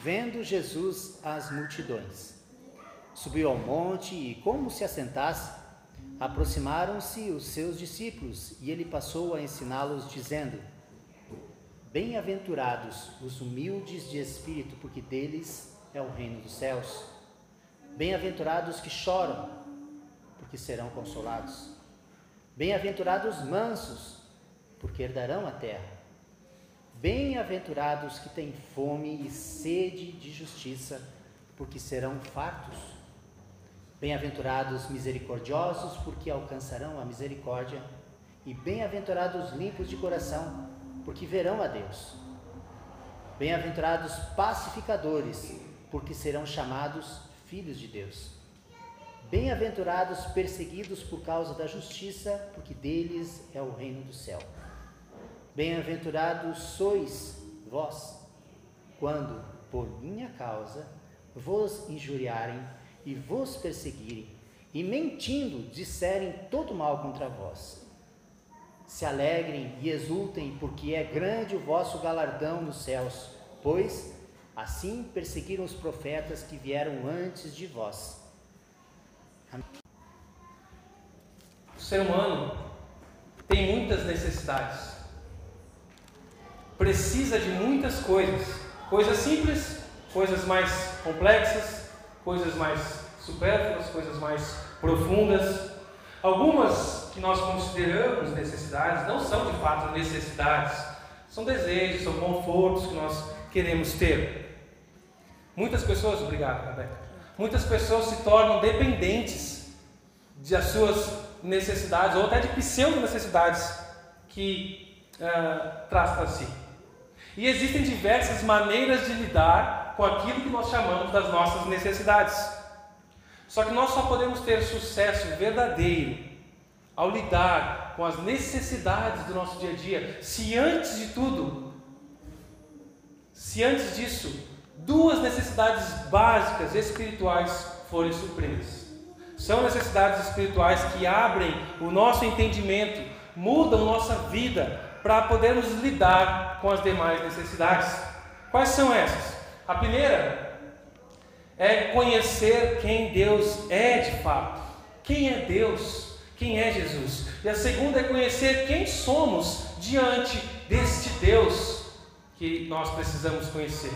vendo Jesus as multidões, subiu ao monte e, como se assentasse, aproximaram-se os seus discípulos e ele passou a ensiná-los, dizendo: Bem-aventurados os humildes de espírito, porque deles é o reino dos céus. Bem-aventurados que choram, porque serão consolados. Bem-aventurados mansos, porque herdarão a terra. Bem-aventurados que têm fome e sede de justiça, porque serão fartos. Bem-aventurados misericordiosos, porque alcançarão a misericórdia. E bem-aventurados limpos de coração, porque verão a Deus. Bem-aventurados pacificadores, porque serão chamados filhos de Deus. Bem-aventurados perseguidos por causa da justiça, porque deles é o reino do céu. Bem-aventurados sois vós, quando, por minha causa, vos injuriarem e vos perseguirem, e mentindo disserem todo mal contra vós. Se alegrem e exultem, porque é grande o vosso galardão nos céus, pois assim perseguiram os profetas que vieram antes de vós. O ser humano tem muitas necessidades precisa de muitas coisas. Coisas simples, coisas mais complexas, coisas mais supérfluas, coisas mais profundas. Algumas que nós consideramos necessidades não são de fato necessidades, são desejos, são confortos que nós queremos ter. Muitas pessoas, obrigado, Rebeca. Muitas pessoas se tornam dependentes das suas necessidades ou até de pseudo necessidades que uh, traz para si. E existem diversas maneiras de lidar com aquilo que nós chamamos das nossas necessidades. Só que nós só podemos ter sucesso verdadeiro ao lidar com as necessidades do nosso dia a dia, se antes de tudo, se antes disso, duas necessidades básicas espirituais forem supridas. São necessidades espirituais que abrem o nosso entendimento, mudam nossa vida para podermos lidar com as demais necessidades. Quais são essas? A primeira é conhecer quem Deus é de fato. Quem é Deus? Quem é Jesus? E a segunda é conhecer quem somos diante deste Deus que nós precisamos conhecer.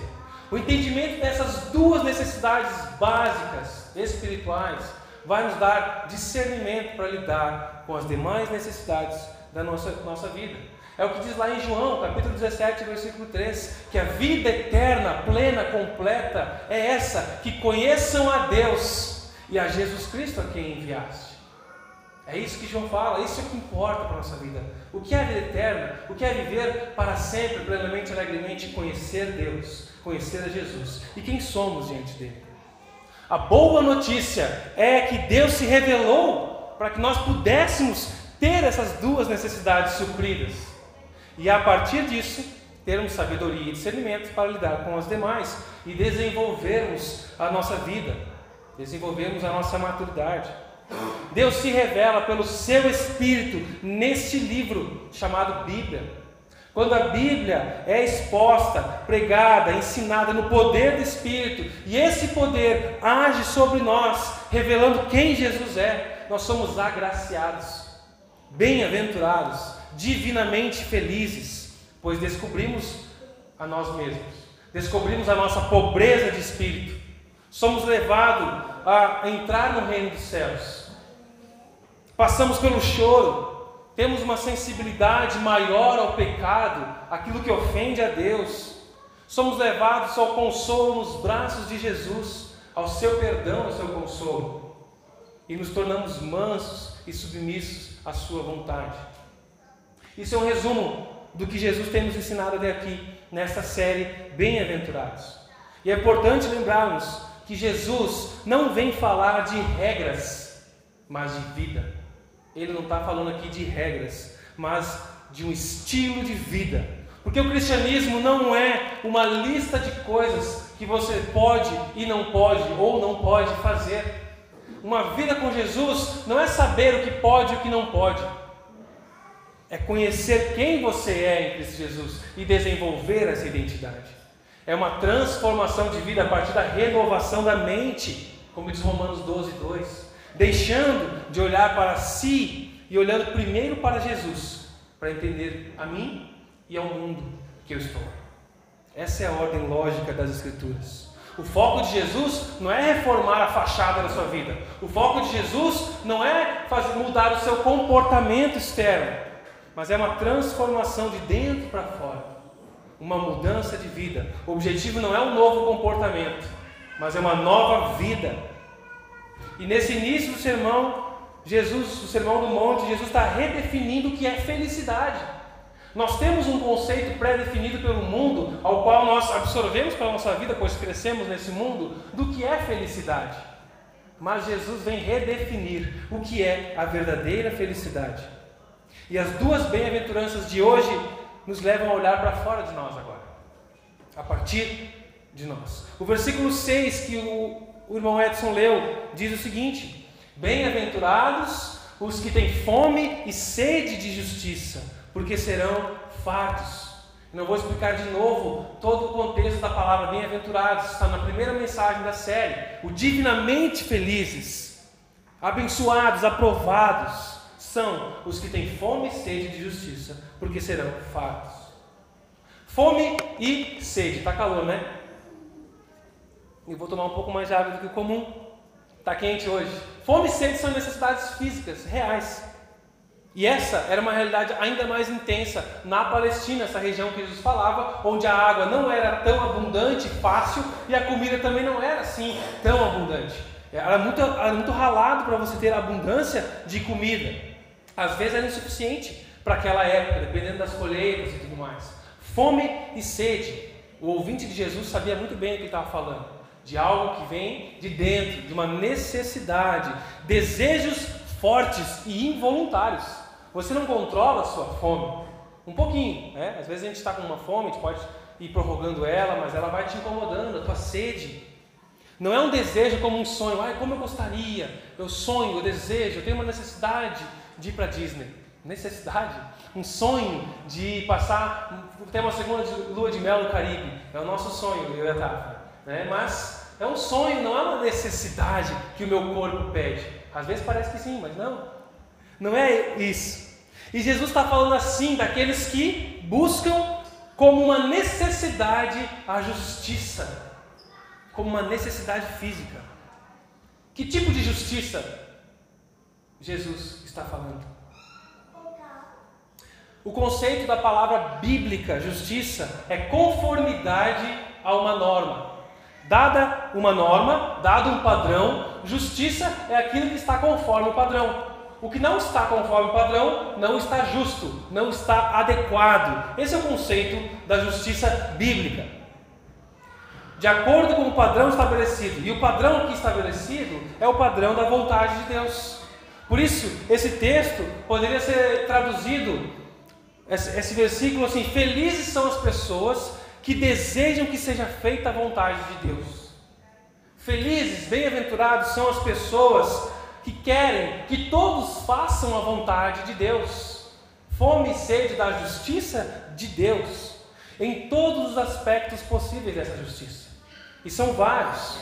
O entendimento dessas duas necessidades básicas espirituais vai nos dar discernimento para lidar com as demais necessidades da nossa, nossa vida. É o que diz lá em João, capítulo 17, versículo 3, que a vida eterna, plena, completa é essa, que conheçam a Deus e a Jesus Cristo a quem enviaste. É isso que João fala, isso é o que importa para a nossa vida. O que é a vida eterna? O que é viver para sempre, plenamente, alegremente, conhecer Deus, conhecer a Jesus e quem somos diante dele. A boa notícia é que Deus se revelou para que nós pudéssemos ter essas duas necessidades supridas. E a partir disso, termos sabedoria e discernimento para lidar com as demais e desenvolvermos a nossa vida, desenvolvermos a nossa maturidade. Deus se revela pelo seu Espírito neste livro chamado Bíblia. Quando a Bíblia é exposta, pregada, ensinada no poder do Espírito, e esse poder age sobre nós, revelando quem Jesus é, nós somos agraciados, bem-aventurados, divinamente felizes, pois descobrimos a nós mesmos, descobrimos a nossa pobreza de espírito, somos levados a entrar no reino dos céus, passamos pelo choro, temos uma sensibilidade maior ao pecado, aquilo que ofende a Deus, somos levados ao consolo nos braços de Jesus, ao seu perdão, ao seu consolo, e nos tornamos mansos e submissos à sua vontade. Isso é um resumo do que Jesus tem nos ensinado até aqui, nesta série Bem-aventurados. E é importante lembrarmos que Jesus não vem falar de regras, mas de vida. Ele não está falando aqui de regras, mas de um estilo de vida. Porque o cristianismo não é uma lista de coisas que você pode e não pode, ou não pode fazer. Uma vida com Jesus não é saber o que pode e o que não pode é conhecer quem você é em Cristo Jesus e desenvolver essa identidade. É uma transformação de vida a partir da renovação da mente, como diz Romanos 12, 2. Deixando de olhar para si e olhando primeiro para Jesus, para entender a mim e ao mundo que eu estou. Essa é a ordem lógica das Escrituras. O foco de Jesus não é reformar a fachada da sua vida. O foco de Jesus não é fazer mudar o seu comportamento externo, mas é uma transformação de dentro para fora. Uma mudança de vida. O objetivo não é um novo comportamento, mas é uma nova vida. E nesse início do sermão, Jesus, o sermão do monte, Jesus está redefinindo o que é felicidade. Nós temos um conceito pré-definido pelo mundo, ao qual nós absorvemos para a nossa vida, pois crescemos nesse mundo, do que é felicidade. Mas Jesus vem redefinir o que é a verdadeira felicidade. E as duas bem-aventuranças de hoje nos levam a olhar para fora de nós agora, a partir de nós. O versículo 6 que o, o irmão Edson leu diz o seguinte: Bem-aventurados os que têm fome e sede de justiça porque serão fartos. Não vou explicar de novo todo o contexto da palavra bem-aventurados, está na primeira mensagem da série. O divinamente felizes, abençoados, aprovados, são os que têm fome e sede de justiça, porque serão fartos. Fome e sede, está calor, né? E vou tomar um pouco mais de água do que o comum. Está quente hoje. Fome e sede são necessidades físicas, reais. E essa era uma realidade ainda mais intensa na Palestina, essa região que Jesus falava, onde a água não era tão abundante, fácil, e a comida também não era assim tão abundante. Era muito, era muito ralado para você ter abundância de comida. Às vezes era insuficiente para aquela época, dependendo das colheitas e tudo mais. Fome e sede. O ouvinte de Jesus sabia muito bem o que estava falando. De algo que vem de dentro, de uma necessidade, desejos fortes e involuntários. Você não controla a sua fome. Um pouquinho, né? Às vezes a gente está com uma fome, a gente pode ir prorrogando ela, mas ela vai te incomodando, a tua sede. Não é um desejo como um sonho, ai, como eu gostaria, eu sonho, eu desejo, eu tenho uma necessidade de ir para Disney. Necessidade, um sonho de passar, ter uma segunda lua de mel no Caribe. É o nosso sonho, eu e a. Né? Mas é um sonho, não é uma necessidade que o meu corpo pede. Às vezes parece que sim, mas não. Não é isso. E Jesus está falando assim daqueles que buscam como uma necessidade a justiça, como uma necessidade física. Que tipo de justiça Jesus está falando? O conceito da palavra bíblica justiça é conformidade a uma norma. Dada uma norma, dado um padrão, justiça é aquilo que está conforme o padrão. O que não está conforme o padrão não está justo, não está adequado. Esse é o conceito da justiça bíblica. De acordo com o padrão estabelecido. E o padrão aqui estabelecido é o padrão da vontade de Deus. Por isso, esse texto poderia ser traduzido, esse versículo assim: Felizes são as pessoas que desejam que seja feita a vontade de Deus. Felizes, bem-aventurados são as pessoas que querem que todos façam a vontade de Deus, fome e sede da justiça de Deus, em todos os aspectos possíveis dessa justiça. E são vários.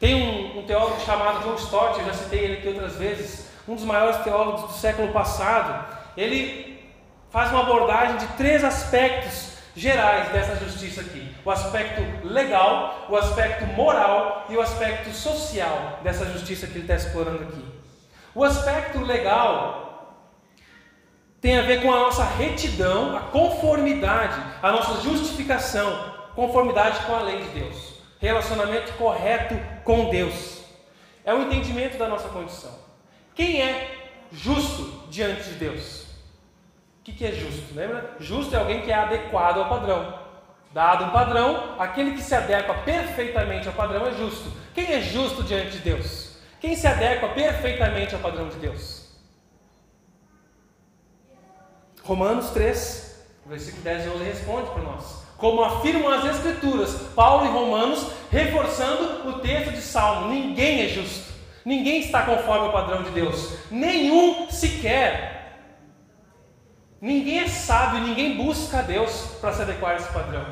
Tem um, um teólogo chamado John Stott, eu já citei ele aqui outras vezes, um dos maiores teólogos do século passado. Ele faz uma abordagem de três aspectos gerais dessa justiça aqui: o aspecto legal, o aspecto moral e o aspecto social dessa justiça que ele está explorando aqui. O aspecto legal tem a ver com a nossa retidão, a conformidade, a nossa justificação, conformidade com a lei de Deus, relacionamento correto com Deus. É o entendimento da nossa condição. Quem é justo diante de Deus? O que, é justo? Lembra? Justo é alguém que é adequado ao padrão. Dado um padrão, aquele que se adequa perfeitamente ao padrão é justo. Quem é justo diante de Deus? Quem se adequa perfeitamente ao padrão de Deus? Romanos 3, versículo 10 e 11 responde para nós. Como afirmam as Escrituras, Paulo e Romanos, reforçando o texto de Salmo: ninguém é justo, ninguém está conforme o padrão de Deus, nenhum sequer. Ninguém é sábio, ninguém busca a Deus para se adequar a esse padrão.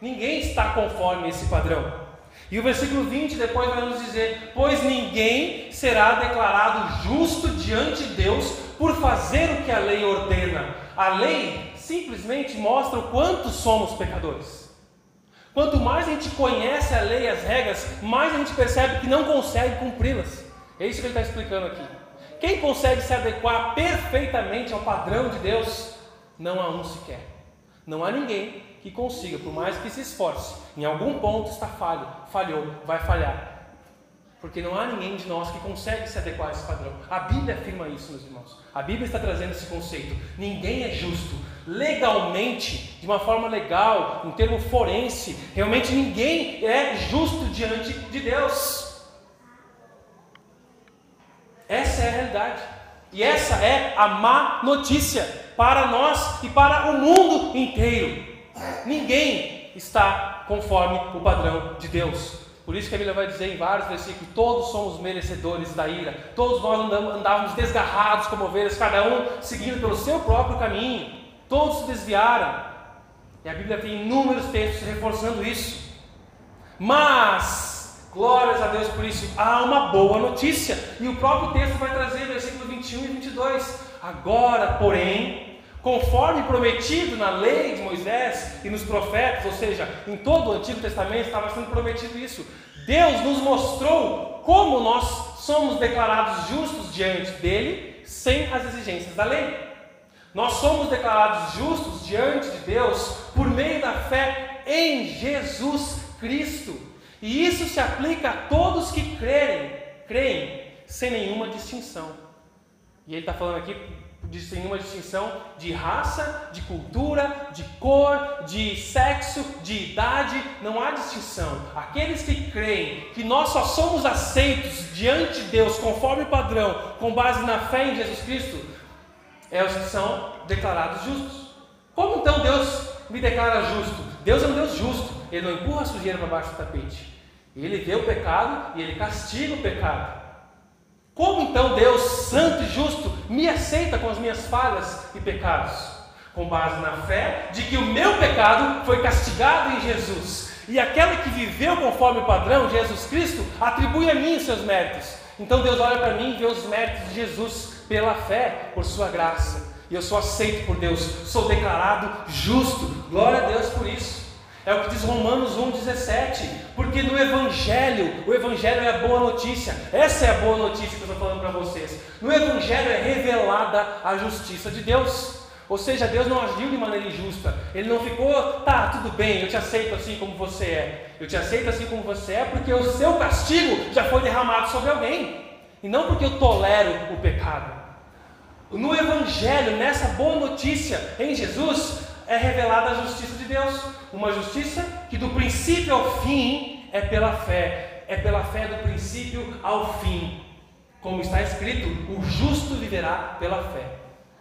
Ninguém está conforme esse padrão. E o versículo 20 depois vai nos dizer: Pois ninguém será declarado justo diante de Deus por fazer o que a lei ordena. A lei simplesmente mostra o quanto somos pecadores. Quanto mais a gente conhece a lei as regras, mais a gente percebe que não consegue cumpri-las. É isso que ele está explicando aqui. Quem consegue se adequar perfeitamente ao padrão de Deus? Não há um sequer. Não há ninguém que consiga, por mais que se esforce, em algum ponto está falho, falhou, vai falhar. Porque não há ninguém de nós que consegue se adequar a esse padrão. A Bíblia afirma isso, meus irmãos. A Bíblia está trazendo esse conceito. Ninguém é justo. Legalmente, de uma forma legal, um termo forense, realmente ninguém é justo diante de Deus. Essa é a realidade. E essa é a má notícia para nós e para o mundo inteiro. Ninguém está conforme o padrão de Deus. Por isso que a Bíblia vai dizer em vários versículos: todos somos merecedores da ira, todos nós andávamos desgarrados como ovelhas, cada um seguindo pelo seu próprio caminho, todos se desviaram. E a Bíblia tem inúmeros textos reforçando isso. Mas, glórias a Deus por isso, há uma boa notícia, e o próprio texto vai trazer, versículo 21 e 22. Agora, porém, conforme prometido na lei de Moisés e nos profetas, ou seja, em todo o Antigo Testamento estava sendo prometido isso. Deus nos mostrou como nós somos declarados justos diante dele sem as exigências da lei. Nós somos declarados justos diante de Deus por meio da fé em Jesus Cristo. E isso se aplica a todos que crerem, creem, sem nenhuma distinção. E ele está falando aqui sem nenhuma distinção de raça, de cultura, de cor, de sexo, de idade, não há distinção. Aqueles que creem que nós só somos aceitos diante de Deus conforme o padrão, com base na fé em Jesus Cristo, é os que são declarados justos. Como então Deus me declara justo? Deus é um Deus justo, Ele não empurra a sujeira para baixo do tapete. Ele vê o pecado e Ele castiga o pecado. Como então Deus, santo e justo, me aceita com as minhas falhas e pecados? Com base na fé de que o meu pecado foi castigado em Jesus. E aquela que viveu conforme o padrão, Jesus Cristo, atribui a mim os seus méritos. Então Deus olha para mim e vê os méritos de Jesus pela fé, por sua graça. E eu sou aceito por Deus, sou declarado justo. Glória a Deus por isso. É o que diz Romanos 1,17. Porque no Evangelho, o Evangelho é a boa notícia. Essa é a boa notícia que eu estou falando para vocês. No Evangelho é revelada a justiça de Deus. Ou seja, Deus não agiu de maneira injusta. Ele não ficou, tá, tudo bem, eu te aceito assim como você é. Eu te aceito assim como você é porque o seu castigo já foi derramado sobre alguém. E não porque eu tolero o pecado. No Evangelho, nessa boa notícia em Jesus, é revelada a justiça de Deus. Uma justiça que do princípio ao fim é pela fé. É pela fé do princípio ao fim. Como está escrito, o justo viverá pela fé.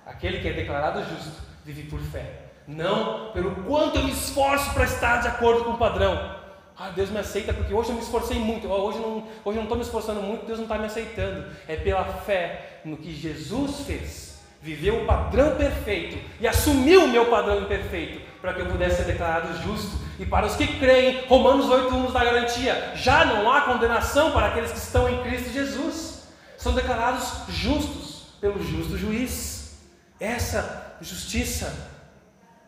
Aquele que é declarado justo vive por fé. Não pelo quanto eu me esforço para estar de acordo com o padrão. Ah, Deus me aceita porque hoje eu me esforcei muito. Hoje não, hoje não estou me esforçando muito, Deus não está me aceitando. É pela fé no que Jesus fez viveu o padrão perfeito e assumiu o meu padrão imperfeito para que eu pudesse ser declarado justo. E para os que creem, Romanos 8 nos dá garantia: já não há condenação para aqueles que estão em Cristo Jesus. São declarados justos pelo justo juiz. Essa justiça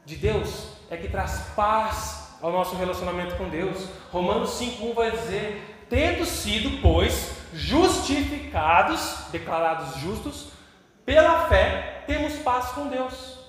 de Deus é que traz paz ao nosso relacionamento com Deus. Romanos 5:1 vai dizer: tendo sido, pois, justificados, declarados justos, pela fé, temos paz com Deus,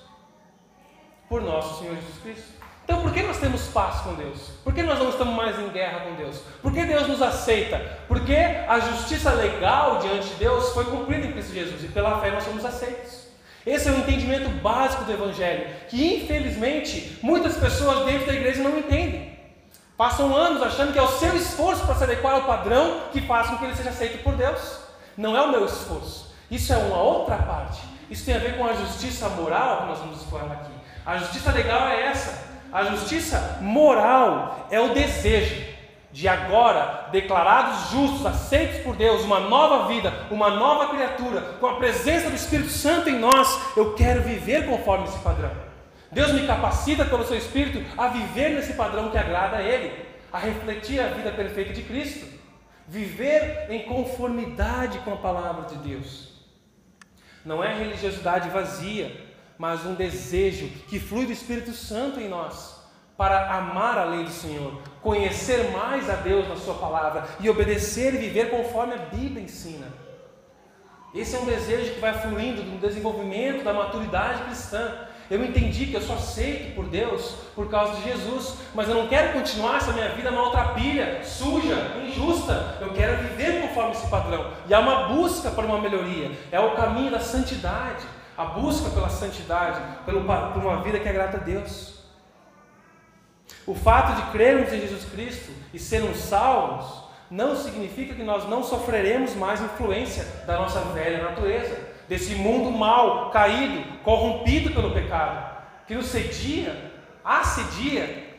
por nosso Senhor Jesus Cristo. Então, por que nós temos paz com Deus? Por que nós não estamos mais em guerra com Deus? Por que Deus nos aceita? Porque a justiça legal diante de Deus foi cumprida em Cristo Jesus e pela fé nós somos aceitos. Esse é o entendimento básico do Evangelho, que infelizmente muitas pessoas dentro da igreja não entendem. Passam anos achando que é o seu esforço para se adequar ao padrão que faz com que ele seja aceito por Deus. Não é o meu esforço. Isso é uma outra parte. Isso tem a ver com a justiça moral que nós vamos falar aqui. A justiça legal é essa. A justiça moral é o desejo de agora, declarados justos, aceitos por Deus, uma nova vida, uma nova criatura, com a presença do Espírito Santo em nós, eu quero viver conforme esse padrão. Deus me capacita pelo seu Espírito a viver nesse padrão que agrada a Ele, a refletir a vida perfeita de Cristo, viver em conformidade com a palavra de Deus. Não é religiosidade vazia, mas um desejo que flui do Espírito Santo em nós para amar a lei do Senhor, conhecer mais a Deus na Sua palavra e obedecer e viver conforme a Bíblia ensina. Esse é um desejo que vai fluindo do desenvolvimento da maturidade cristã. Eu entendi que eu sou aceito por Deus por causa de Jesus, mas eu não quero continuar essa minha vida maltrapilha, suja, injusta. Eu quero viver conforme esse padrão. E há uma busca por uma melhoria, é o caminho da santidade, a busca pela santidade, por uma vida que agrada a Deus. O fato de crermos em Jesus Cristo e sermos salvos não significa que nós não sofreremos mais influência da nossa velha natureza, desse mundo mal, caído, corrompido pelo pecado, que nos cedia, assedia,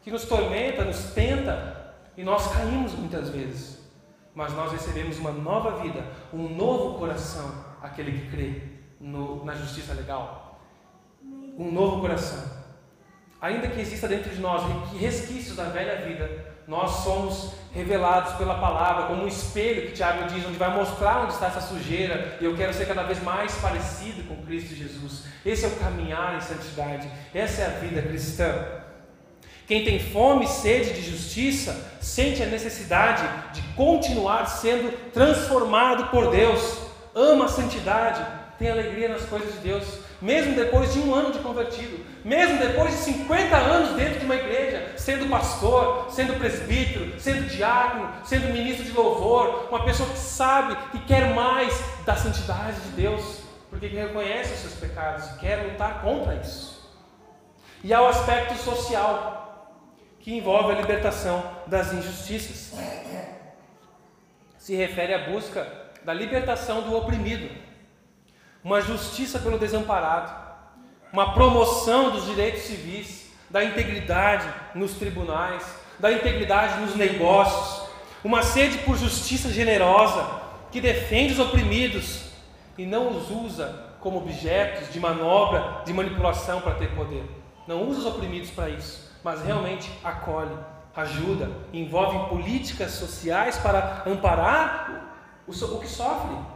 que nos tormenta, nos tenta, e nós caímos muitas vezes. Mas nós recebemos uma nova vida, um novo coração, aquele que crê no, na justiça legal. Um novo coração. Ainda que exista dentro de nós resquícios da velha vida, nós somos revelados pela palavra, como um espelho que Tiago diz, onde vai mostrar onde está essa sujeira, e eu quero ser cada vez mais parecido com Cristo Jesus. Esse é o caminhar em santidade, essa é a vida cristã. Quem tem fome e sede de justiça sente a necessidade de continuar sendo transformado por Deus, ama a santidade, tem alegria nas coisas de Deus, mesmo depois de um ano de convertido, mesmo depois de 50 anos dentro de uma igreja, sendo pastor, sendo presbítero, sendo diácono, sendo ministro de louvor, uma pessoa que sabe e quer mais da santidade de Deus, porque reconhece os seus pecados e quer lutar contra isso. E há o aspecto social, que envolve a libertação das injustiças. Se refere à busca da libertação do oprimido uma justiça pelo desamparado, uma promoção dos direitos civis, da integridade nos tribunais, da integridade nos negócios, uma sede por justiça generosa que defende os oprimidos e não os usa como objetos de manobra, de manipulação para ter poder. Não usa os oprimidos para isso, mas realmente acolhe, ajuda, envolve políticas sociais para amparar o, que sofre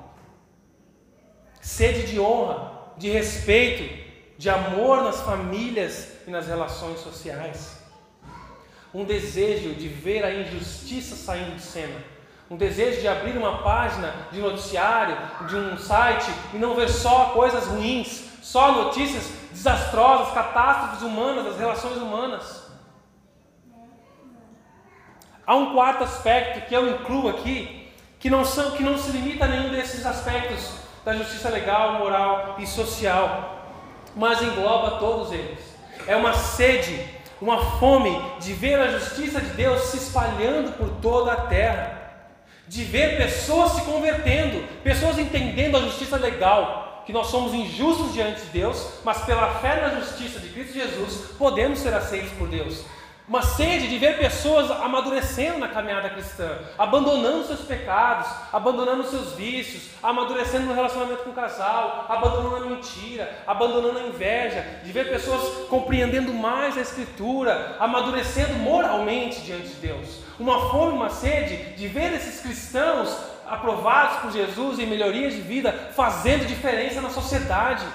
sede de honra, de respeito, de amor nas famílias e nas relações sociais. Um desejo de ver a injustiça saindo de cena. Um desejo de abrir uma página de noticiário, de um site e não ver só coisas ruins, só notícias desastrosas, catástrofes humanas, das relações humanas. Há um quarto aspecto que eu incluo aqui, que não, são, que não se limita a nenhum desses aspectos da justiça legal, moral e social, mas engloba todos eles. É uma sede, uma fome de ver a justiça de Deus se espalhando por toda a terra, de ver pessoas se convertendo, pessoas entendendo a justiça legal, que nós somos injustos diante de Deus, mas pela fé na justiça de Cristo Jesus podemos ser aceitos por Deus uma sede de ver pessoas amadurecendo na caminhada cristã, abandonando seus pecados, abandonando seus vícios, amadurecendo no relacionamento com o casal, abandonando a mentira, abandonando a inveja, de ver pessoas compreendendo mais a Escritura, amadurecendo moralmente diante de Deus. Uma fome, uma sede de ver esses cristãos aprovados por Jesus em melhorias de vida, fazendo diferença na sociedade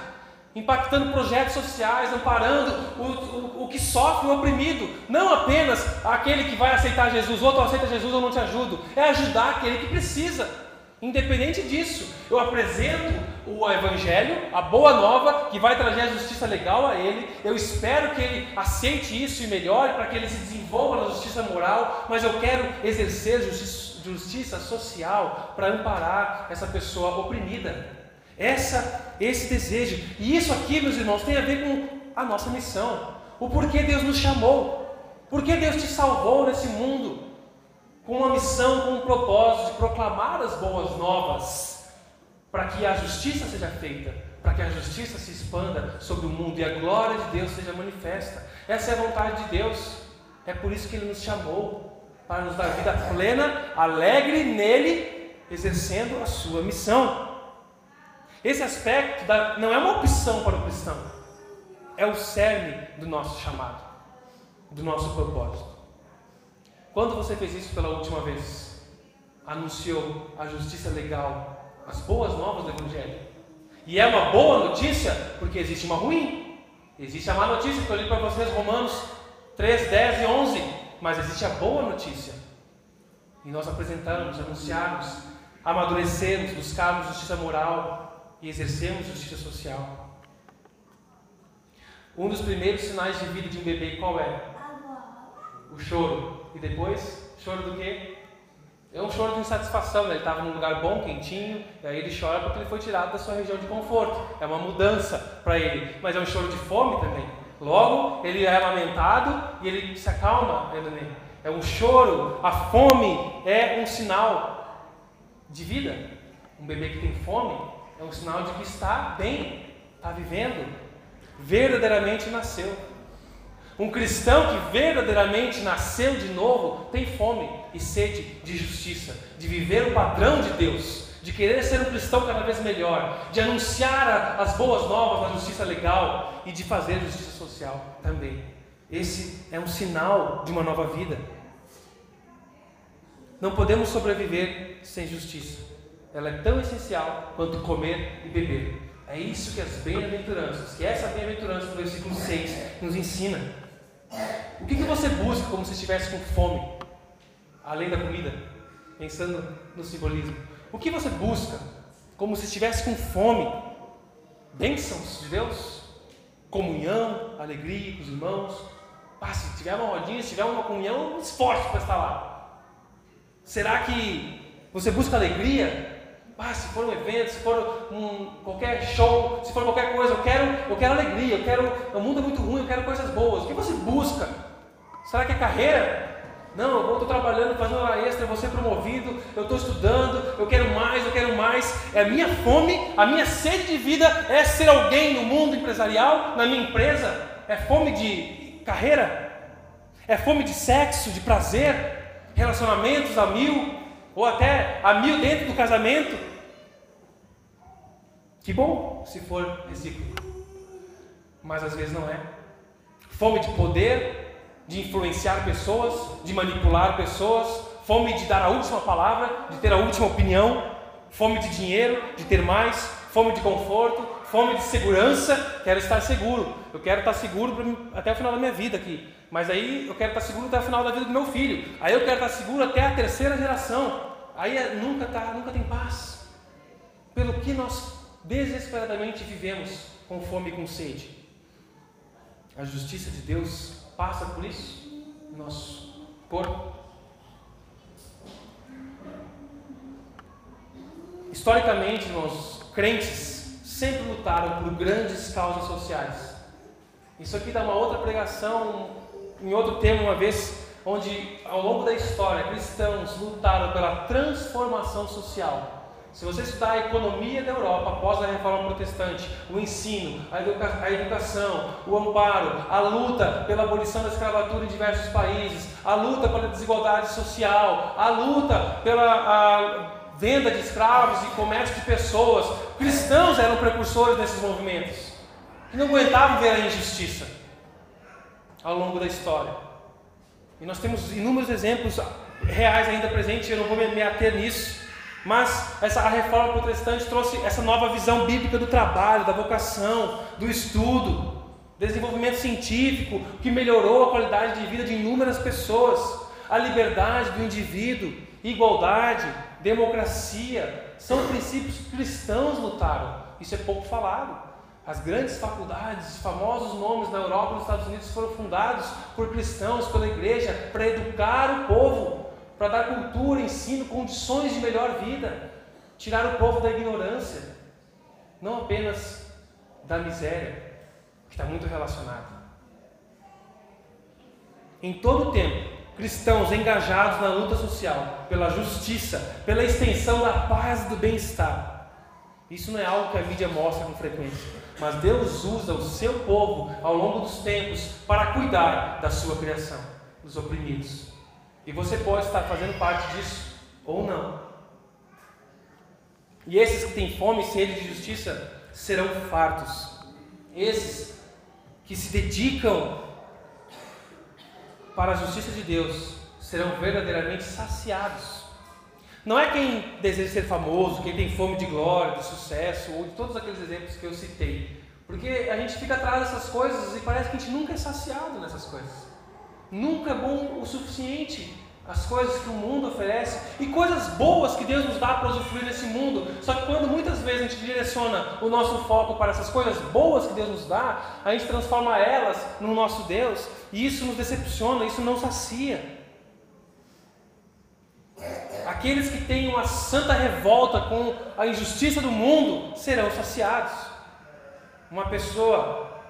impactando projetos sociais, amparando o, o, o, que sofre, o oprimido. Não apenas aquele que vai aceitar Jesus, outro aceita Jesus, eu não te ajudo. É ajudar aquele que precisa. Independente disso, eu apresento o Evangelho, a boa nova, que vai trazer a justiça legal a ele. Eu espero que ele aceite isso e melhore para que ele se desenvolva na justiça moral, mas eu quero exercer justiça, justiça social para amparar essa pessoa oprimida. Essa, esse desejo. E isso aqui, meus irmãos, tem a ver com a nossa missão. O porquê Deus nos chamou. Porquê Deus te salvou nesse mundo. Com uma missão, com um propósito de proclamar as boas novas. Para que a justiça seja feita. Para que a justiça se expanda sobre o mundo e a glória de Deus seja manifesta. Essa é a vontade de Deus. É por isso que Ele nos chamou. Para nos dar vida plena, alegre nele, exercendo a sua missão. Esse aspecto da, não é uma opção para o cristão. é o cerne do nosso chamado, do nosso propósito. Quando você fez isso pela última vez? Anunciou a justiça legal, as boas novas do Evangelho. E é uma boa notícia porque existe uma ruim. Existe a má notícia que eu li para vocês, Romanos 3, 10 e 11. Mas existe a boa notícia. E nós apresentamos, anunciarmos, amadurecermos, buscarmos justiça moral e exercermos justiça social. Um dos primeiros sinais de vida de um bebê qual é? O choro. E depois, choro do quê? É um choro de insatisfação, né? ele estava num lugar bom, quentinho, e aí ele chora porque ele foi tirado da sua região de conforto. É uma mudança para ele, mas é um choro de fome também. Logo, ele é lamentado e ele se acalma, né, É um choro, a fome é um sinal de vida. Um bebê que tem fome é um sinal de que está bem, está vivendo, verdadeiramente nasceu. Um cristão que verdadeiramente nasceu de novo tem fome e sede de justiça, de viver o padrão de Deus, de querer ser um cristão cada vez melhor, de anunciar as boas novas da justiça legal e de fazer justiça social também. Esse é um sinal de uma nova vida. Não podemos sobreviver sem justiça. Ela é tão essencial quanto comer e beber. É isso que as bem-aventuranças, que essa bem-aventurança do versículo 6 nos ensina. O que, que você busca como se estivesse com fome, além da comida? Pensando no simbolismo. O que você busca como se estivesse com fome? Bênçãos de Deus? Comunhão, alegria com os irmãos? Ah, se tiver uma rodinha, se tiver uma comunhão, esforço para estar lá. Será que você busca alegria ah, se for um evento, se for um, qualquer show, se for qualquer coisa, eu quero, eu quero alegria, eu quero. O mundo é muito ruim, eu quero coisas boas. O que você busca? Será que é carreira? Não, eu estou trabalhando, fazendo hora extra, vou ser promovido, eu estou estudando, eu quero mais, eu quero mais. É a minha fome, a minha sede de vida é ser alguém no mundo empresarial, na minha empresa. É fome de carreira, é fome de sexo, de prazer, relacionamentos a mil, ou até a mil dentro do casamento. Que bom se for recíproco, mas às vezes não é. Fome de poder, de influenciar pessoas, de manipular pessoas, fome de dar a última palavra, de ter a última opinião, fome de dinheiro, de ter mais, fome de conforto, fome de segurança. Quero estar seguro, eu quero estar seguro até o final da minha vida aqui. Mas aí eu quero estar seguro até o final da vida do meu filho. Aí eu quero estar seguro até a terceira geração. Aí é, nunca, tá, nunca tem paz. Pelo que nós desesperadamente vivemos com fome e com sede. A justiça de Deus passa por isso no nosso corpo. Historicamente, nós crentes sempre lutaram por grandes causas sociais. Isso aqui dá uma outra pregação em outro tema uma vez, onde ao longo da história cristãos lutaram pela transformação social. Se você estudar a economia da Europa após a reforma protestante, o ensino, a, educa a educação, o amparo, a luta pela abolição da escravatura em diversos países, a luta pela desigualdade social, a luta pela a venda de escravos e comércio de pessoas, cristãos eram precursores desses movimentos, que não aguentavam ver a injustiça ao longo da história. E nós temos inúmeros exemplos reais ainda presentes, eu não vou me ater nisso. Mas essa, a reforma protestante trouxe essa nova visão bíblica do trabalho, da vocação, do estudo, desenvolvimento científico, que melhorou a qualidade de vida de inúmeras pessoas, a liberdade do indivíduo, igualdade, democracia, são princípios cristãos lutaram. Isso é pouco falado. As grandes faculdades, famosos nomes na Europa e nos Estados Unidos foram fundados por cristãos, pela igreja, para educar o povo, para dar cultura, ensino, condições de melhor vida, tirar o povo da ignorância, não apenas da miséria, que está muito relacionado. Em todo o tempo, cristãos engajados na luta social, pela justiça, pela extensão da paz e do bem-estar. Isso não é algo que a mídia mostra com frequência. Mas Deus usa o seu povo ao longo dos tempos para cuidar da sua criação, dos oprimidos. E você pode estar fazendo parte disso ou não. E esses que têm fome e sede de justiça serão fartos. Esses que se dedicam para a justiça de Deus serão verdadeiramente saciados. Não é quem deseja ser famoso, quem tem fome de glória, de sucesso, ou de todos aqueles exemplos que eu citei. Porque a gente fica atrás dessas coisas e parece que a gente nunca é saciado nessas coisas. Nunca é bom o suficiente as coisas que o mundo oferece e coisas boas que Deus nos dá para usufruir nesse mundo. Só que quando muitas vezes a gente direciona o nosso foco para essas coisas boas que Deus nos dá, a gente transforma elas no nosso Deus e isso nos decepciona, isso não sacia. Aqueles que têm uma santa revolta com a injustiça do mundo serão saciados. Uma pessoa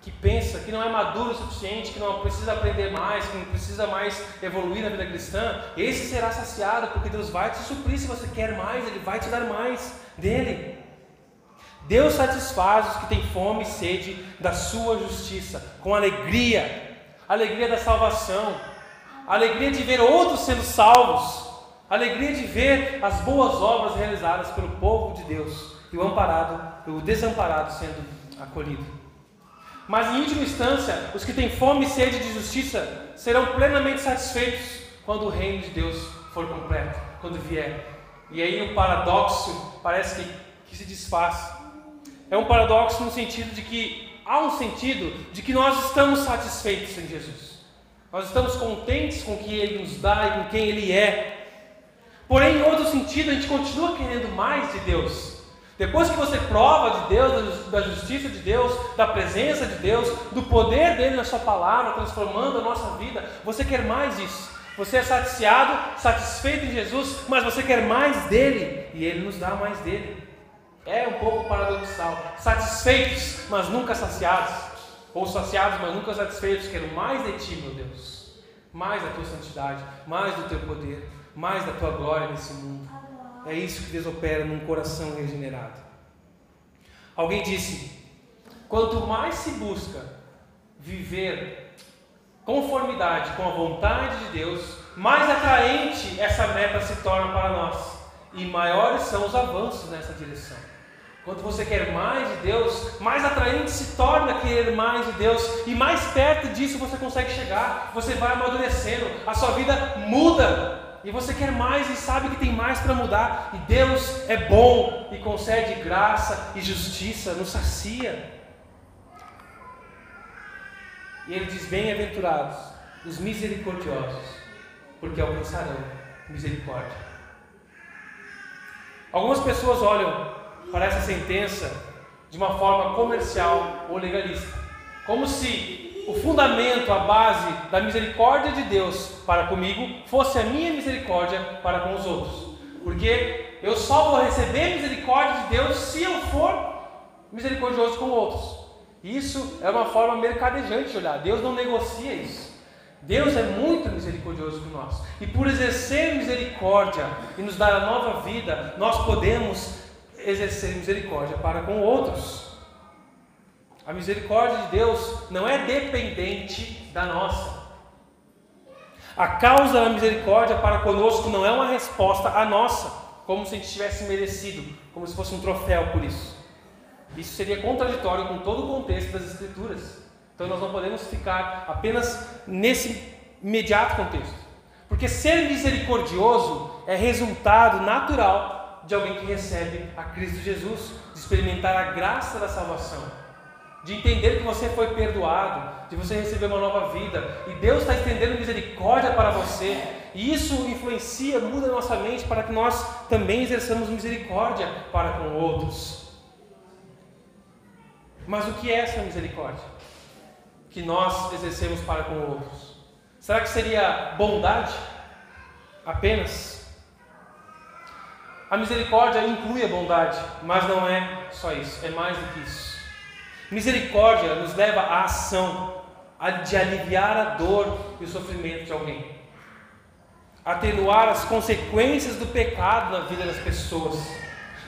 que pensa que não é maduro o suficiente, que não precisa aprender mais, que não precisa mais evoluir na vida cristã, esse será saciado, porque Deus vai te suprir se você quer mais, Ele vai te dar mais dele. Deus satisfaz os que têm fome e sede da sua justiça, com alegria, alegria da salvação, alegria de ver outros sendo salvos, alegria de ver as boas obras realizadas pelo povo de Deus e o amparado, o desamparado sendo acolhido. Mas em última instância, os que têm fome e sede de justiça serão plenamente satisfeitos quando o reino de Deus for completo, quando vier. E aí o paradoxo parece que, que se desfaz. É um paradoxo no sentido de que há um sentido de que nós estamos satisfeitos em Jesus. Nós estamos contentes com o que Ele nos dá e com quem Ele é. Porém, em outro sentido, a gente continua querendo mais de Deus. Depois que você prova de Deus, da justiça de Deus, da presença de Deus, do poder dele na sua palavra, transformando a nossa vida, você quer mais disso. Você é saciado, satisfeito em Jesus, mas você quer mais dele e ele nos dá mais dele. É um pouco paradoxal. Satisfeitos, mas nunca saciados. Ou saciados, mas nunca satisfeitos. Quero mais de ti, meu Deus. Mais da tua santidade, mais do teu poder, mais da tua glória nesse mundo. É isso que Deus opera num coração regenerado. Alguém disse: quanto mais se busca viver conformidade com a vontade de Deus, mais atraente essa meta se torna para nós e maiores são os avanços nessa direção. Quando você quer mais de Deus, mais atraente se torna querer mais de Deus e mais perto disso você consegue chegar. Você vai amadurecendo, a sua vida muda e você quer mais e sabe que tem mais para mudar, e Deus é bom e concede graça e justiça, nos sacia. E ele diz: Bem-aventurados os misericordiosos, porque alcançarão misericórdia. Algumas pessoas olham para essa sentença de uma forma comercial ou legalista, como se o fundamento, a base da misericórdia de Deus para comigo fosse a minha misericórdia para com os outros. Porque eu só vou receber misericórdia de Deus se eu for misericordioso com outros. Isso é uma forma mercadejante de olhar. Deus não negocia isso. Deus é muito misericordioso com nós. E por exercer misericórdia e nos dar a nova vida, nós podemos exercer misericórdia para com outros. A misericórdia de Deus não é dependente da nossa. A causa da misericórdia para conosco não é uma resposta à nossa, como se a gente tivesse merecido, como se fosse um troféu por isso. Isso seria contraditório com todo o contexto das Escrituras. Então nós não podemos ficar apenas nesse imediato contexto. Porque ser misericordioso é resultado natural de alguém que recebe a Cristo Jesus, de experimentar a graça da salvação de entender que você foi perdoado, de você receber uma nova vida, e Deus está estendendo misericórdia para você, e isso influencia, muda a nossa mente para que nós também exerçamos misericórdia para com outros. Mas o que é essa misericórdia que nós exercemos para com outros? Será que seria bondade apenas? A misericórdia inclui a bondade, mas não é só isso, é mais do que isso. Misericórdia nos leva à ação, de aliviar a dor e o sofrimento de alguém, atenuar as consequências do pecado na vida das pessoas,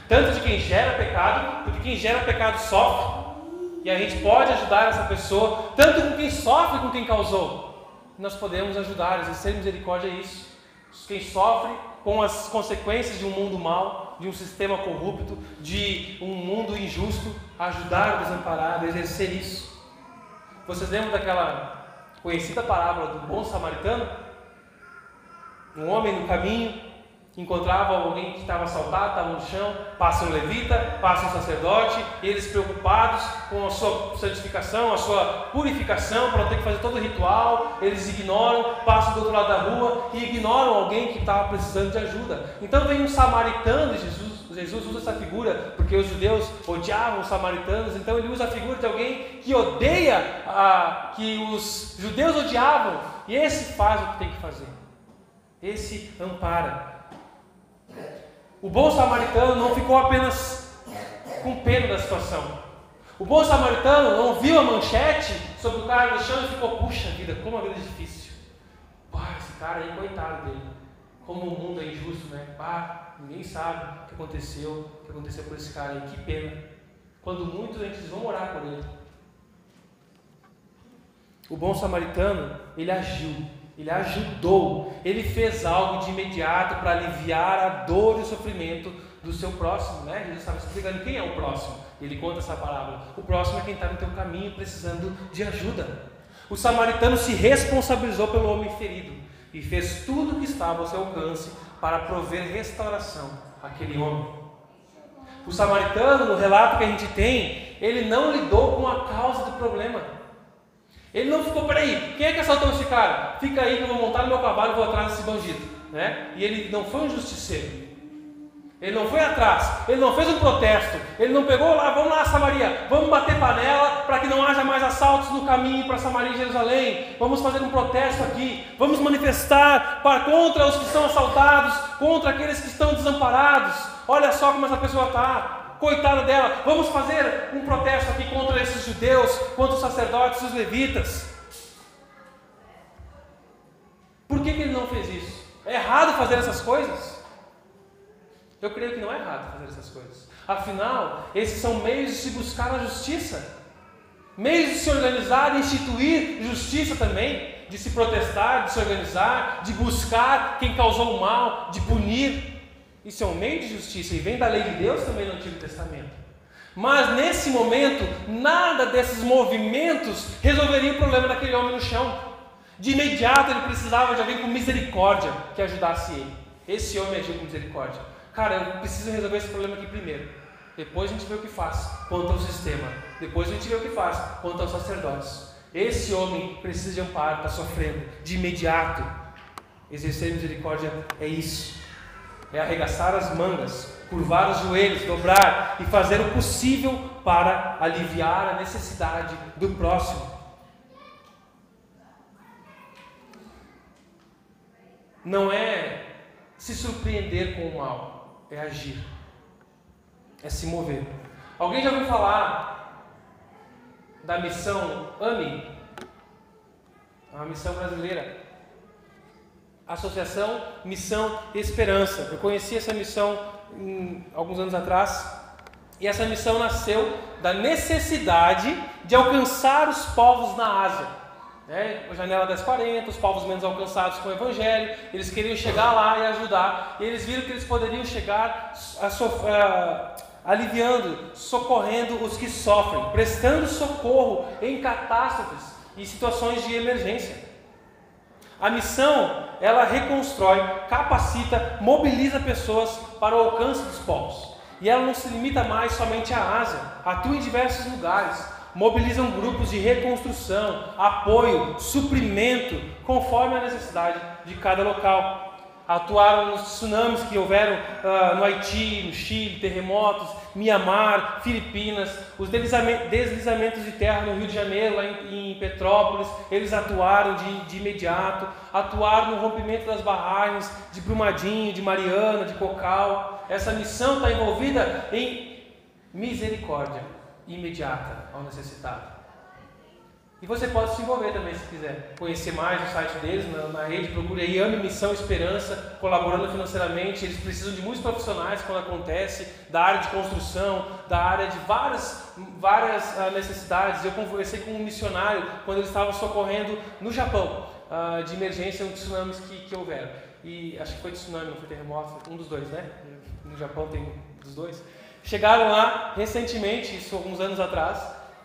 tanto de quem gera pecado, porque quem gera pecado sofre, e a gente pode ajudar essa pessoa, tanto com quem sofre com quem causou. Nós podemos ajudar, exercer misericórdia é isso. Quem sofre com as consequências de um mundo mau, de um sistema corrupto, de um mundo injusto, ajudar o desamparado, exercer isso. Vocês lembram daquela conhecida parábola do bom samaritano? Um homem no caminho encontrava alguém que estava assaltado, estava no chão, passa um levita, passa um sacerdote, eles preocupados com a sua santificação, a sua purificação, para não ter que fazer todo o ritual, eles ignoram, passam do outro lado da rua e ignoram alguém que estava precisando de ajuda. Então vem um samaritano, Jesus, Jesus usa essa figura porque os judeus odiavam os samaritanos, então ele usa a figura de alguém que odeia, a, que os judeus odiavam, e esse faz o que tem que fazer. Esse ampara. O bom samaritano não ficou apenas com pena da situação. O bom samaritano não viu a manchete sobre o cara no chão e ficou, puxa vida, como a vida é difícil. Pá, esse cara aí, coitado dele. Como o mundo é injusto, né? Pá, ninguém sabe o que aconteceu, o que aconteceu com esse cara aí, que pena. Quando muitos a gente vão orar por ele. O bom samaritano, ele agiu ele ajudou, ele fez algo de imediato para aliviar a dor e o sofrimento do seu próximo, né? Jesus estava explicando quem é o próximo. Ele conta essa parábola. O próximo é quem está no teu caminho precisando de ajuda. O samaritano se responsabilizou pelo homem ferido e fez tudo o que estava ao seu alcance para prover restauração àquele homem. O samaritano, no relato que a gente tem, ele não lidou com a causa do problema. Ele não ficou, peraí, quem é que assaltou esse cara? Fica aí que eu vou montar no meu cavalo e vou atrás desse bandido. Né? E ele não foi um justiceiro. Ele não foi atrás, ele não fez um protesto, ele não pegou lá, vamos lá, Samaria, vamos bater panela para que não haja mais assaltos no caminho para Samaria e Jerusalém, vamos fazer um protesto aqui, vamos manifestar para contra os que são assaltados, contra aqueles que estão desamparados. Olha só como essa pessoa está coitada dela, vamos fazer um protesto aqui contra esses judeus, contra os sacerdotes os levitas. Por que, que ele não fez isso? É errado fazer essas coisas? Eu creio que não é errado fazer essas coisas. Afinal, esses são meios de se buscar a justiça, meios de se organizar e instituir justiça também, de se protestar, de se organizar, de buscar quem causou o mal, de punir. Isso é um meio de justiça e vem da lei de Deus também no Antigo Testamento. Mas nesse momento, nada desses movimentos resolveria o problema daquele homem no chão. De imediato ele precisava de alguém com misericórdia que ajudasse ele. Esse homem agiu com misericórdia. Cara, eu preciso resolver esse problema aqui primeiro. Depois a gente vê o que faz quanto ao sistema. Depois a gente vê o que faz quanto aos sacerdotes. Esse homem precisa de amparo, está sofrendo. De imediato. Exercer misericórdia é isso é arregaçar as mangas, curvar os joelhos, dobrar e fazer o possível para aliviar a necessidade do próximo. Não é se surpreender com o mal, é agir, é se mover. Alguém já ouviu falar da missão AMI? É uma missão brasileira Associação Missão Esperança. Eu conheci essa missão em, alguns anos atrás e essa missão nasceu da necessidade de alcançar os povos na Ásia. Né? A janela das 40, os povos menos alcançados com o Evangelho, eles queriam chegar lá e ajudar. E eles viram que eles poderiam chegar a, aliviando, socorrendo os que sofrem, prestando socorro em catástrofes e situações de emergência. A missão, ela reconstrói, capacita, mobiliza pessoas para o alcance dos povos. E ela não se limita mais somente à Ásia, atua em diversos lugares. Mobilizam grupos de reconstrução, apoio, suprimento, conforme a necessidade de cada local atuaram nos tsunamis que houveram uh, no Haiti, no Chile, terremotos, Mianmar, Filipinas, os deslizamentos de terra no Rio de Janeiro, lá em, Petrópolis, eles atuaram de, de, imediato, atuaram no rompimento das barragens de Brumadinho, de Mariana, de Cocal. Essa missão está envolvida em misericórdia imediata ao necessitado. E você pode se envolver também se quiser. Conhecer mais o site deles na, na rede, procure aí Ame Missão Esperança, colaborando financeiramente. Eles precisam de muitos profissionais quando acontece, da área de construção, da área de várias, várias uh, necessidades. Eu conversei com um missionário quando ele estava socorrendo no Japão, uh, de emergência, um tsunamis que, que houveram. E acho que foi tsunami, não foi terremoto, um dos dois, né? No Japão tem dos dois. Chegaram lá recentemente, isso alguns anos atrás,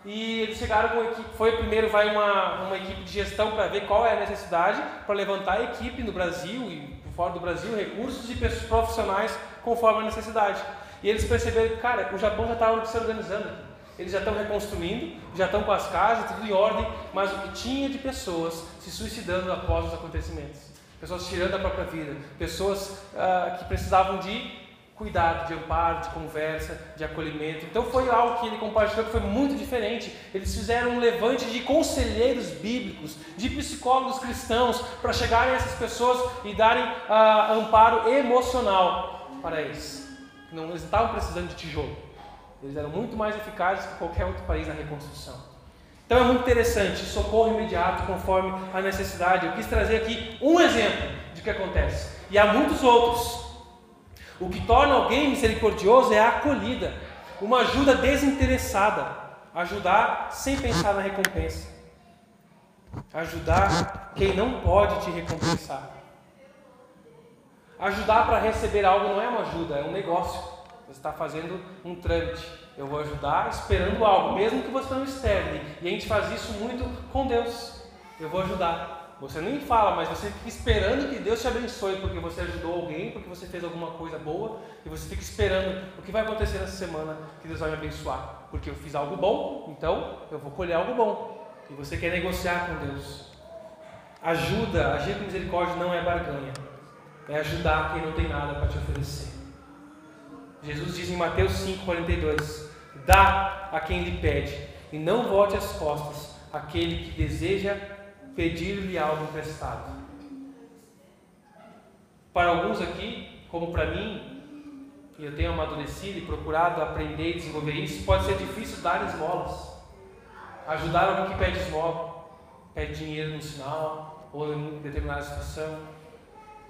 e eles chegaram com a equipe. Foi primeiro vai uma, uma equipe de gestão para ver qual é a necessidade, para levantar a equipe no Brasil e fora do Brasil, recursos e pessoas profissionais conforme a necessidade. E eles perceberam que, cara, o Japão já estava se organizando. Eles já estão reconstruindo, já estão com as casas, tudo em ordem, mas o que tinha de pessoas se suicidando após os acontecimentos. Pessoas tirando a própria vida, pessoas ah, que precisavam de cuidado, de amparo, de conversa, de acolhimento. Então foi algo que ele compartilhou que foi muito diferente. Eles fizeram um levante de conselheiros bíblicos, de psicólogos cristãos, para chegarem a essas pessoas e darem ah, amparo emocional para eles. Não, eles estavam precisando de tijolo. Eles eram muito mais eficazes que qualquer outro país na reconstrução. Então é muito interessante, socorro imediato conforme a necessidade. Eu quis trazer aqui um exemplo de que acontece. E há muitos outros. O que torna alguém misericordioso é a acolhida, uma ajuda desinteressada, ajudar sem pensar na recompensa, ajudar quem não pode te recompensar. Ajudar para receber algo não é uma ajuda, é um negócio. Você está fazendo um trâmite. Eu vou ajudar esperando algo, mesmo que você não externe. E a gente faz isso muito com Deus. Eu vou ajudar. Você nem fala, mas você fica esperando que Deus te abençoe porque você ajudou alguém, porque você fez alguma coisa boa, e você fica esperando o que vai acontecer nessa semana que Deus vai me abençoar. Porque eu fiz algo bom, então eu vou colher algo bom. E você quer negociar com Deus. Ajuda, agir com misericórdia não é barganha. É ajudar quem não tem nada para te oferecer. Jesus diz em Mateus 5,42: Dá a quem lhe pede, e não volte as costas àquele que deseja pedir-lhe algo emprestado. Para alguns aqui, como para mim, e eu tenho amadurecido e procurado aprender e desenvolver isso, pode ser difícil dar esmolas. Ajudar alguém que pede esmola, pede dinheiro no sinal ou em determinada situação.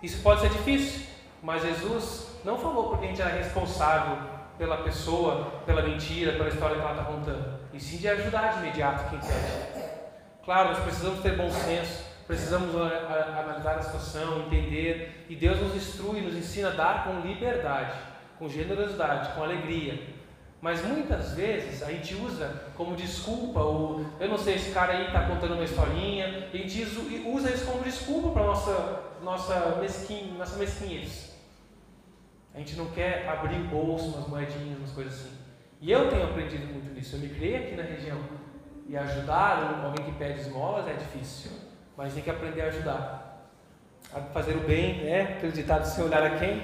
Isso pode ser difícil, mas Jesus não falou porque a gente era responsável pela pessoa, pela mentira, pela história que ela está contando, e sim de ajudar de imediato quem pede. Claro, nós precisamos ter bom senso, precisamos analisar a situação, entender, e Deus nos instrui, nos ensina a dar com liberdade, com generosidade, com alegria. Mas muitas vezes a gente usa como desculpa, ou eu não sei, esse cara aí está contando uma historinha, a gente usa isso como desculpa para nossa nossa mesquinha, nossa mesquinhez. A gente não quer abrir bolso, umas moedinhas, umas coisas assim. E eu tenho aprendido muito nisso. Eu me criei aqui na região e ajudar alguém que pede esmolas é difícil, mas tem que aprender a ajudar. A fazer o bem, né? Aquele ditado sem olhar a quem?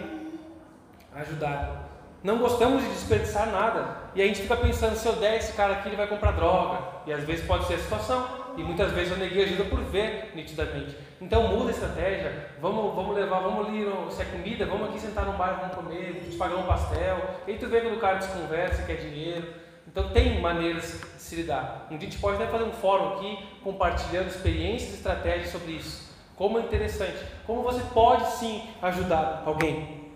Ajudar. Não gostamos de desperdiçar nada. E a gente fica pensando, se eu der esse cara aqui, ele vai comprar droga. E às vezes pode ser a situação. E muitas vezes eu neguei ajuda por ver nitidamente. Então muda a estratégia. Vamos, vamos levar, vamos ali, se é comida, vamos aqui sentar num bar, vamos comer, te pagar um pastel. E aí tu vê quando o cara desconversa, quer dinheiro. Então tem maneiras de se lidar. Um dia a gente pode até fazer um fórum aqui compartilhando experiências e estratégias sobre isso. Como é interessante, como você pode sim ajudar alguém.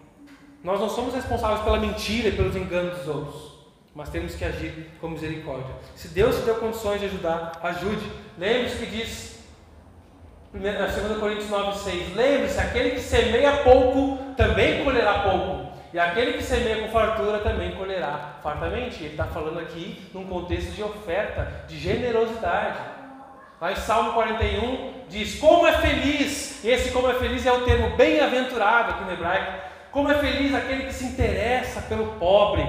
Nós não somos responsáveis pela mentira e pelos enganos dos outros, mas temos que agir com misericórdia. Se Deus te deu condições de ajudar, ajude. Lembre-se que diz, 2 Coríntios 9,6: Lembre-se, aquele que semeia pouco também colherá pouco. E aquele que semeia com fartura também colherá fartamente. Ele está falando aqui num contexto de oferta, de generosidade. Lá em Salmo 41 diz: Como é feliz, esse como é feliz é o termo bem-aventurado aqui no hebraico. Como é feliz aquele que se interessa pelo pobre.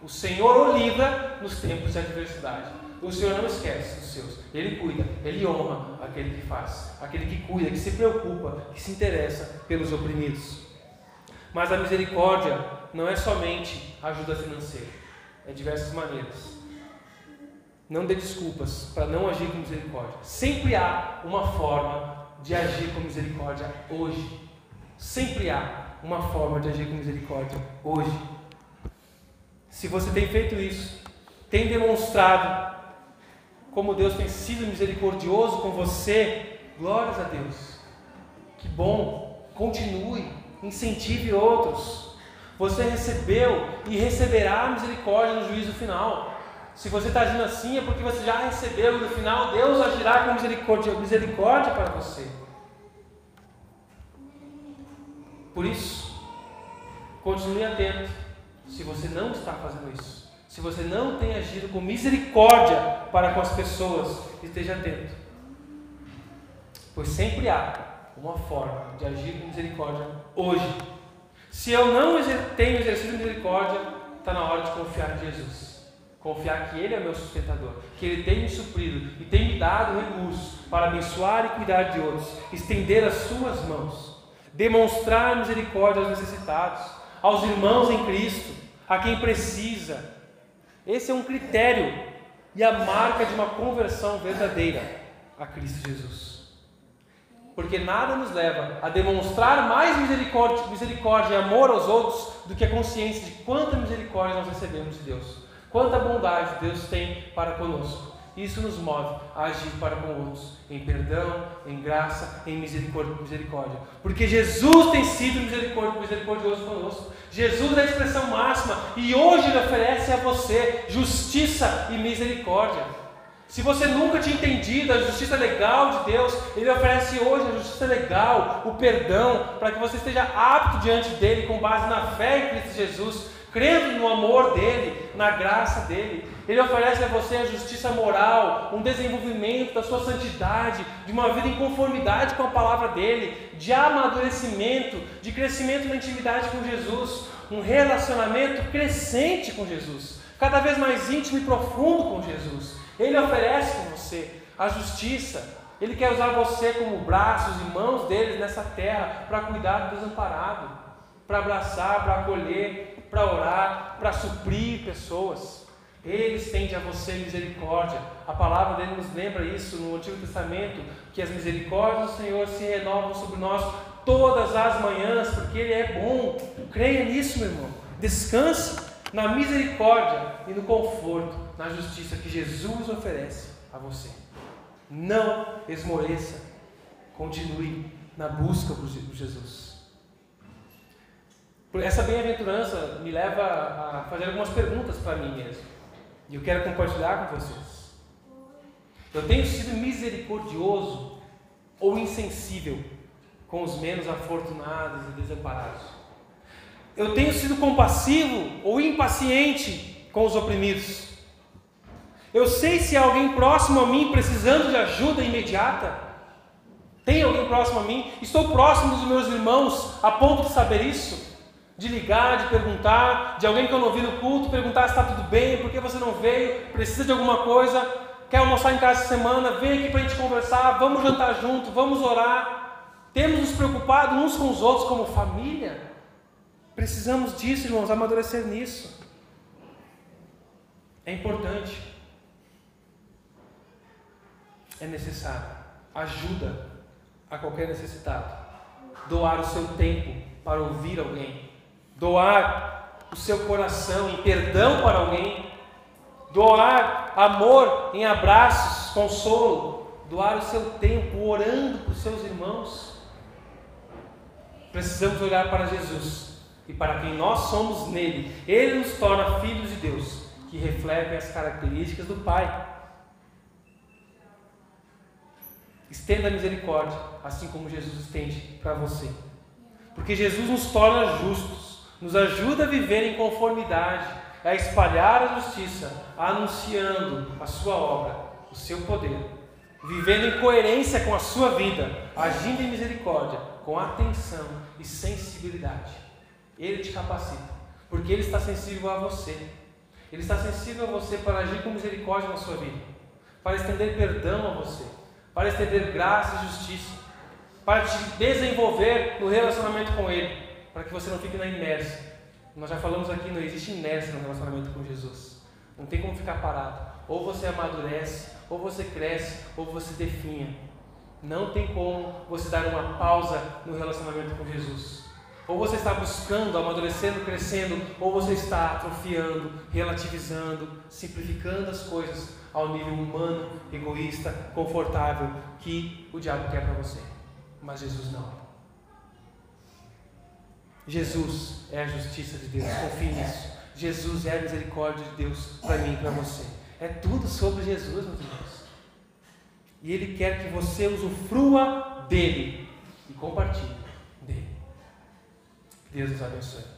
O Senhor o livra nos tempos de adversidade. O Senhor não esquece dos seus. Ele cuida, ele honra aquele que faz, aquele que cuida, que se preocupa, que se interessa pelos oprimidos. Mas a misericórdia não é somente ajuda financeira, é diversas maneiras. Não dê desculpas para não agir com misericórdia. Sempre há uma forma de agir com misericórdia hoje. Sempre há uma forma de agir com misericórdia hoje. Se você tem feito isso, tem demonstrado como Deus tem sido misericordioso com você, glórias a Deus. Que bom, continue incentive outros. Você recebeu e receberá misericórdia no juízo final. Se você está agindo assim, é porque você já recebeu e no final Deus agirá com misericórdia, misericórdia para você. Por isso, continue atento se você não está fazendo isso. se você não tem agido com misericórdia para com as pessoas, esteja atento. Pois sempre há uma forma de agir com misericórdia hoje. Se eu não tenho exercido misericórdia, está na hora de confiar em Jesus. Confiar que Ele é meu sustentador, que Ele tem me suprido e tem me dado recursos para abençoar e cuidar de outros, estender as Suas mãos, demonstrar misericórdia aos necessitados, aos irmãos em Cristo, a quem precisa. Esse é um critério e a marca de uma conversão verdadeira a Cristo Jesus. Porque nada nos leva a demonstrar mais misericórdia, misericórdia e amor aos outros do que a consciência de quanta misericórdia nós recebemos de Deus. Quanta bondade Deus tem para conosco. Isso nos move a agir para com outros, em perdão, em graça, em misericórdia. Porque Jesus tem sido misericordioso conosco. Jesus é a expressão máxima e hoje Ele oferece a você justiça e misericórdia. Se você nunca tinha entendido a justiça legal de Deus, Ele oferece hoje a justiça legal, o perdão, para que você esteja apto diante dele com base na fé em Cristo Jesus crendo no amor dele, na graça dele. Ele oferece a você a justiça moral, um desenvolvimento da sua santidade, de uma vida em conformidade com a palavra dele, de amadurecimento, de crescimento na intimidade com Jesus, um relacionamento crescente com Jesus, cada vez mais íntimo e profundo com Jesus. Ele oferece com você a justiça, ele quer usar você como braços e mãos deles nessa terra para cuidar do desamparado, para abraçar, para acolher, para orar, para suprir pessoas. Ele estende a você misericórdia. A palavra dele nos lembra isso no Antigo Testamento, que as misericórdias do Senhor se renovam sobre nós todas as manhãs, porque Ele é bom. Creia nisso, meu irmão. Descanse na misericórdia e no conforto, na justiça que Jesus oferece a você. Não esmoreça. Continue na busca por Jesus. Essa bem-aventurança me leva a fazer algumas perguntas para mim mesmo. E eu quero compartilhar com vocês. Eu tenho sido misericordioso ou insensível com os menos afortunados e desamparados? Eu tenho sido compassivo ou impaciente com os oprimidos? Eu sei se há alguém próximo a mim precisando de ajuda imediata? Tem alguém próximo a mim? Estou próximo dos meus irmãos a ponto de saber isso? de ligar, de perguntar, de alguém que eu não vi no culto, perguntar se está tudo bem, por que você não veio, precisa de alguma coisa, quer almoçar em casa essa semana, vem aqui para a gente conversar, vamos jantar junto, vamos orar. Temos nos preocupado uns com os outros como família. Precisamos disso, irmãos, amadurecer nisso. É importante. É necessário. Ajuda a qualquer necessitado. Doar o seu tempo para ouvir alguém doar o seu coração em perdão para alguém, doar amor em abraços, consolo, doar o seu tempo orando por seus irmãos. Precisamos olhar para Jesus e para quem nós somos nele. Ele nos torna filhos de Deus, que refletem as características do Pai. Estenda a misericórdia, assim como Jesus estende para você. Porque Jesus nos torna justos nos ajuda a viver em conformidade, a espalhar a justiça, anunciando a sua obra, o seu poder, vivendo em coerência com a sua vida, agindo em misericórdia, com atenção e sensibilidade. Ele te capacita, porque ele está sensível a você. Ele está sensível a você para agir com misericórdia na sua vida, para estender perdão a você, para estender graça e justiça, para te desenvolver no relacionamento com Ele para que você não fique na inércia. Nós já falamos aqui, não existe inércia no relacionamento com Jesus. Não tem como ficar parado. Ou você amadurece, ou você cresce, ou você definha. Não tem como você dar uma pausa no relacionamento com Jesus. Ou você está buscando, amadurecendo, crescendo, ou você está atrofiando, relativizando, simplificando as coisas ao nível humano, egoísta, confortável que o diabo quer para você. Mas Jesus não. Jesus é a justiça de Deus, confie nisso. Jesus é a misericórdia de Deus para mim e para você. É tudo sobre Jesus, meus irmãos. E Ele quer que você usufrua dele e compartilhe dele. Deus nos abençoe.